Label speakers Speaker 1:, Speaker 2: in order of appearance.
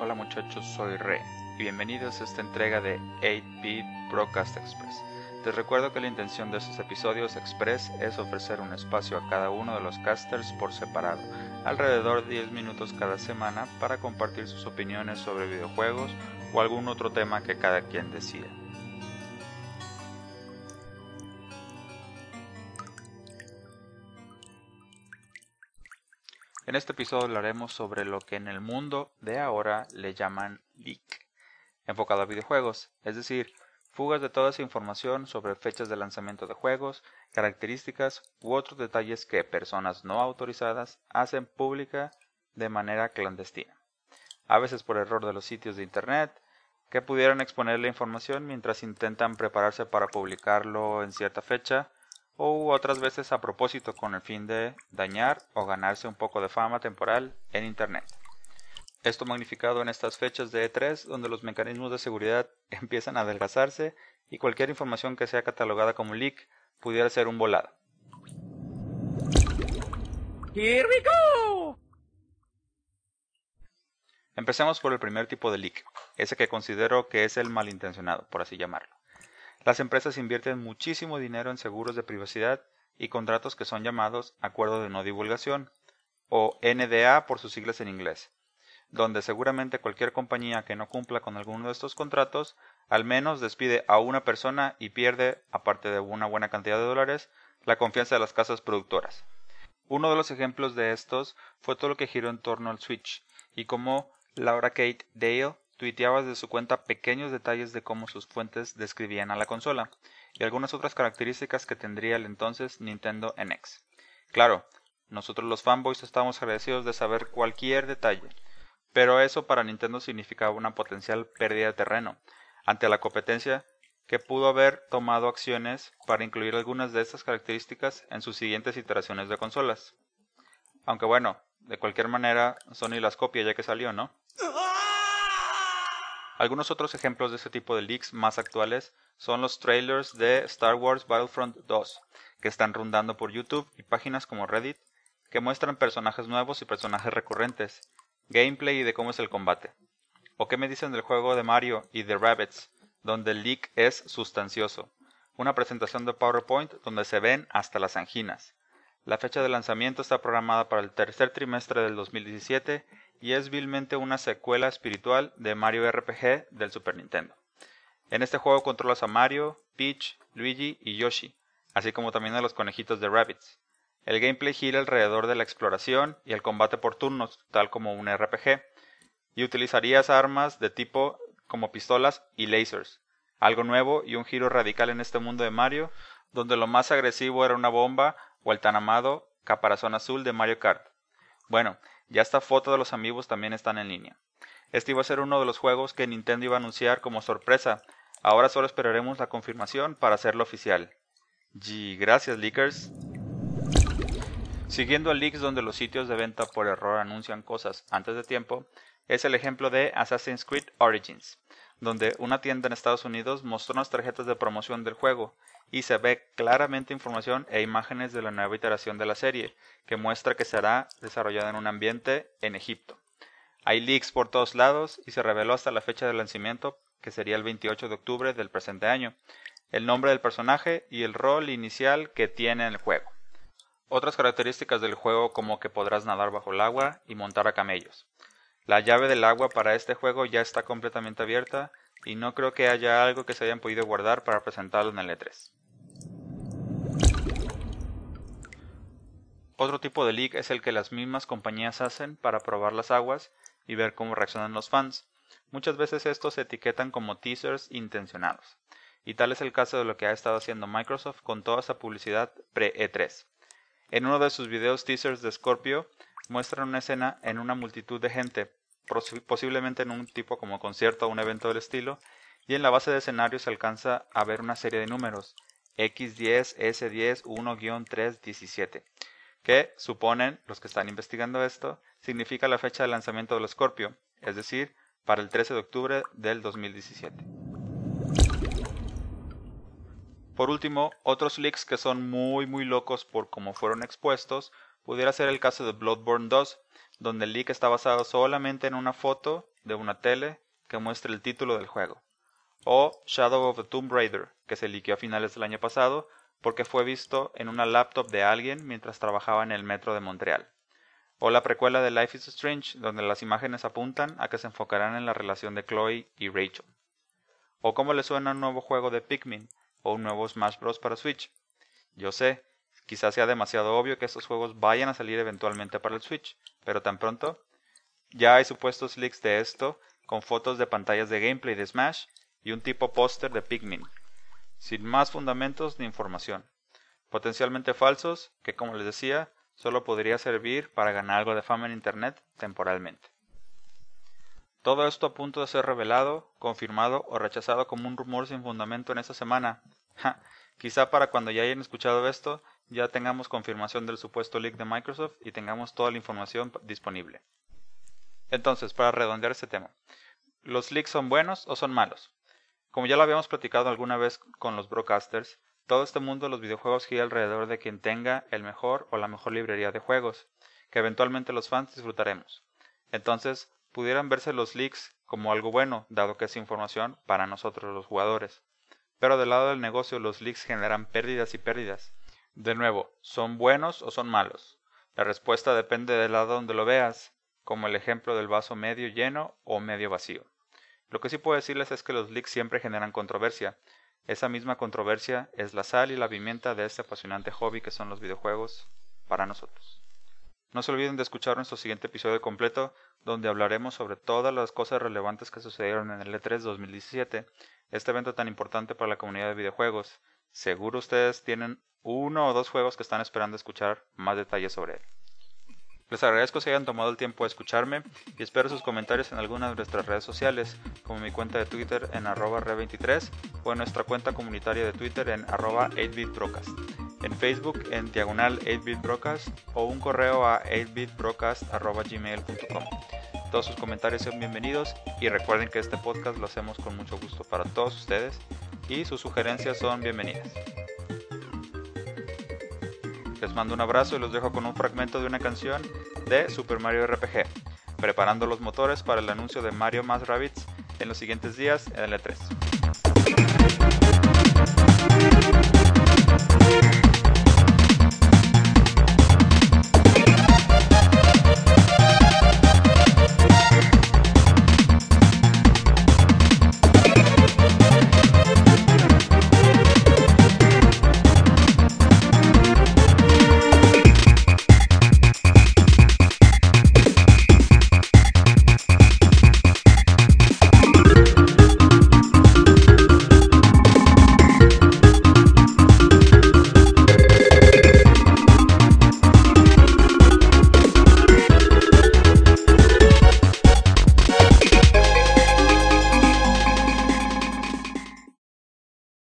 Speaker 1: Hola muchachos, soy Re y bienvenidos a esta entrega de 8-Bit Broadcast Express. Les recuerdo que la intención de estos episodios express es ofrecer un espacio a cada uno de los casters por separado, alrededor de 10 minutos cada semana para compartir sus opiniones sobre videojuegos o algún otro tema que cada quien decida. En este episodio hablaremos sobre lo que en el mundo de ahora le llaman leak, enfocado a videojuegos, es decir, fugas de toda esa información sobre fechas de lanzamiento de juegos, características u otros detalles que personas no autorizadas hacen pública de manera clandestina, a veces por error de los sitios de Internet, que pudieran exponer la información mientras intentan prepararse para publicarlo en cierta fecha, o otras veces a propósito con el fin de dañar o ganarse un poco de fama temporal en Internet. Esto magnificado en estas fechas de E3 donde los mecanismos de seguridad empiezan a adelgazarse y cualquier información que sea catalogada como leak pudiera ser un volado.
Speaker 2: Here we go.
Speaker 1: Empecemos por el primer tipo de leak, ese que considero que es el malintencionado, por así llamarlo. Las empresas invierten muchísimo dinero en seguros de privacidad y contratos que son llamados Acuerdo de No Divulgación, o NDA por sus siglas en inglés, donde seguramente cualquier compañía que no cumpla con alguno de estos contratos al menos despide a una persona y pierde, aparte de una buena cantidad de dólares, la confianza de las casas productoras. Uno de los ejemplos de estos fue todo lo que giró en torno al Switch y cómo Laura Kate Dale tuiteaba desde su cuenta pequeños detalles de cómo sus fuentes describían a la consola y algunas otras características que tendría el entonces Nintendo NX. Claro, nosotros los fanboys estábamos agradecidos de saber cualquier detalle, pero eso para Nintendo significaba una potencial pérdida de terreno ante la competencia que pudo haber tomado acciones para incluir algunas de estas características en sus siguientes iteraciones de consolas. Aunque bueno, de cualquier manera, Sony las copia ya que salió, ¿no? Algunos otros ejemplos de este tipo de leaks más actuales son los trailers de Star Wars Battlefront 2, que están rondando por YouTube y páginas como Reddit, que muestran personajes nuevos y personajes recurrentes, gameplay y de cómo es el combate. ¿O qué me dicen del juego de Mario y de Rabbits, donde el leak es sustancioso? Una presentación de PowerPoint donde se ven hasta las anginas. La fecha de lanzamiento está programada para el tercer trimestre del 2017 y es vilmente una secuela espiritual de Mario RPG del Super Nintendo. En este juego controlas a Mario, Peach, Luigi y Yoshi, así como también a los conejitos de Rabbits. El gameplay gira alrededor de la exploración y el combate por turnos, tal como un RPG, y utilizarías armas de tipo como pistolas y lasers, algo nuevo y un giro radical en este mundo de Mario, donde lo más agresivo era una bomba o el tan amado caparazón azul de Mario Kart. Bueno, ya esta foto de los amigos también están en línea. Este iba a ser uno de los juegos que Nintendo iba a anunciar como sorpresa. Ahora solo esperaremos la confirmación para hacerlo oficial. G, gracias leakers. Siguiendo a leaks donde los sitios de venta por error anuncian cosas antes de tiempo, es el ejemplo de Assassin's Creed Origins, donde una tienda en Estados Unidos mostró unas tarjetas de promoción del juego y se ve claramente información e imágenes de la nueva iteración de la serie, que muestra que será desarrollada en un ambiente en Egipto. Hay leaks por todos lados y se reveló hasta la fecha de lanzamiento, que sería el 28 de octubre del presente año, el nombre del personaje y el rol inicial que tiene en el juego. Otras características del juego como que podrás nadar bajo el agua y montar a camellos. La llave del agua para este juego ya está completamente abierta y no creo que haya algo que se hayan podido guardar para presentarlo en el E3. Otro tipo de leak es el que las mismas compañías hacen para probar las aguas y ver cómo reaccionan los fans. Muchas veces estos se etiquetan como teasers intencionados. Y tal es el caso de lo que ha estado haciendo Microsoft con toda esa publicidad pre-E3. En uno de sus videos teasers de Scorpio muestran una escena en una multitud de gente, posiblemente en un tipo como concierto o un evento del estilo, y en la base de escenario se alcanza a ver una serie de números X10, S10, 1-317 que suponen los que están investigando esto, significa la fecha de lanzamiento del Scorpio, es decir, para el 13 de octubre del 2017. Por último, otros leaks que son muy muy locos por cómo fueron expuestos, pudiera ser el caso de Bloodborne 2, donde el leak está basado solamente en una foto de una tele que muestre el título del juego. O Shadow of the Tomb Raider, que se liqueó a finales del año pasado porque fue visto en una laptop de alguien mientras trabajaba en el metro de Montreal. O la precuela de Life is Strange, donde las imágenes apuntan a que se enfocarán en la relación de Chloe y Rachel. O cómo le suena un nuevo juego de Pikmin o un nuevo Smash Bros. para Switch. Yo sé, quizás sea demasiado obvio que estos juegos vayan a salir eventualmente para el Switch, pero tan pronto. Ya hay supuestos leaks de esto, con fotos de pantallas de gameplay de Smash y un tipo póster de Pikmin, sin más fundamentos ni información, potencialmente falsos que, como les decía, solo podría servir para ganar algo de fama en Internet temporalmente. Todo esto a punto de ser revelado, confirmado o rechazado como un rumor sin fundamento en esta semana. quizá para cuando ya hayan escuchado esto, ya tengamos confirmación del supuesto leak de Microsoft y tengamos toda la información disponible. Entonces, para redondear este tema, ¿los leaks son buenos o son malos? Como ya lo habíamos platicado alguna vez con los broadcasters, todo este mundo de los videojuegos gira alrededor de quien tenga el mejor o la mejor librería de juegos, que eventualmente los fans disfrutaremos. Entonces, pudieran verse los leaks como algo bueno, dado que es información para nosotros los jugadores. Pero del lado del negocio los leaks generan pérdidas y pérdidas. De nuevo, ¿son buenos o son malos? La respuesta depende del lado donde lo veas, como el ejemplo del vaso medio lleno o medio vacío. Lo que sí puedo decirles es que los leaks siempre generan controversia. Esa misma controversia es la sal y la pimienta de este apasionante hobby que son los videojuegos para nosotros. No se olviden de escuchar nuestro siguiente episodio completo, donde hablaremos sobre todas las cosas relevantes que sucedieron en el E3 2017, este evento tan importante para la comunidad de videojuegos. Seguro ustedes tienen uno o dos juegos que están esperando escuchar más detalles sobre él. Les agradezco si hayan tomado el tiempo de escucharme y espero sus comentarios en alguna de nuestras redes sociales, como mi cuenta de Twitter en arroba re23 o en nuestra cuenta comunitaria de Twitter en arroba 8bitbrocast, en Facebook en diagonal 8bitbrocast o un correo a 8bitbrocast.gmail.com. Todos sus comentarios son bienvenidos y recuerden que este podcast lo hacemos con mucho gusto para todos ustedes y sus sugerencias son bienvenidas. Les mando un abrazo y los dejo con un fragmento de una canción de Super Mario RPG, preparando los motores para el anuncio de Mario más Rabbits en los siguientes días en el E3.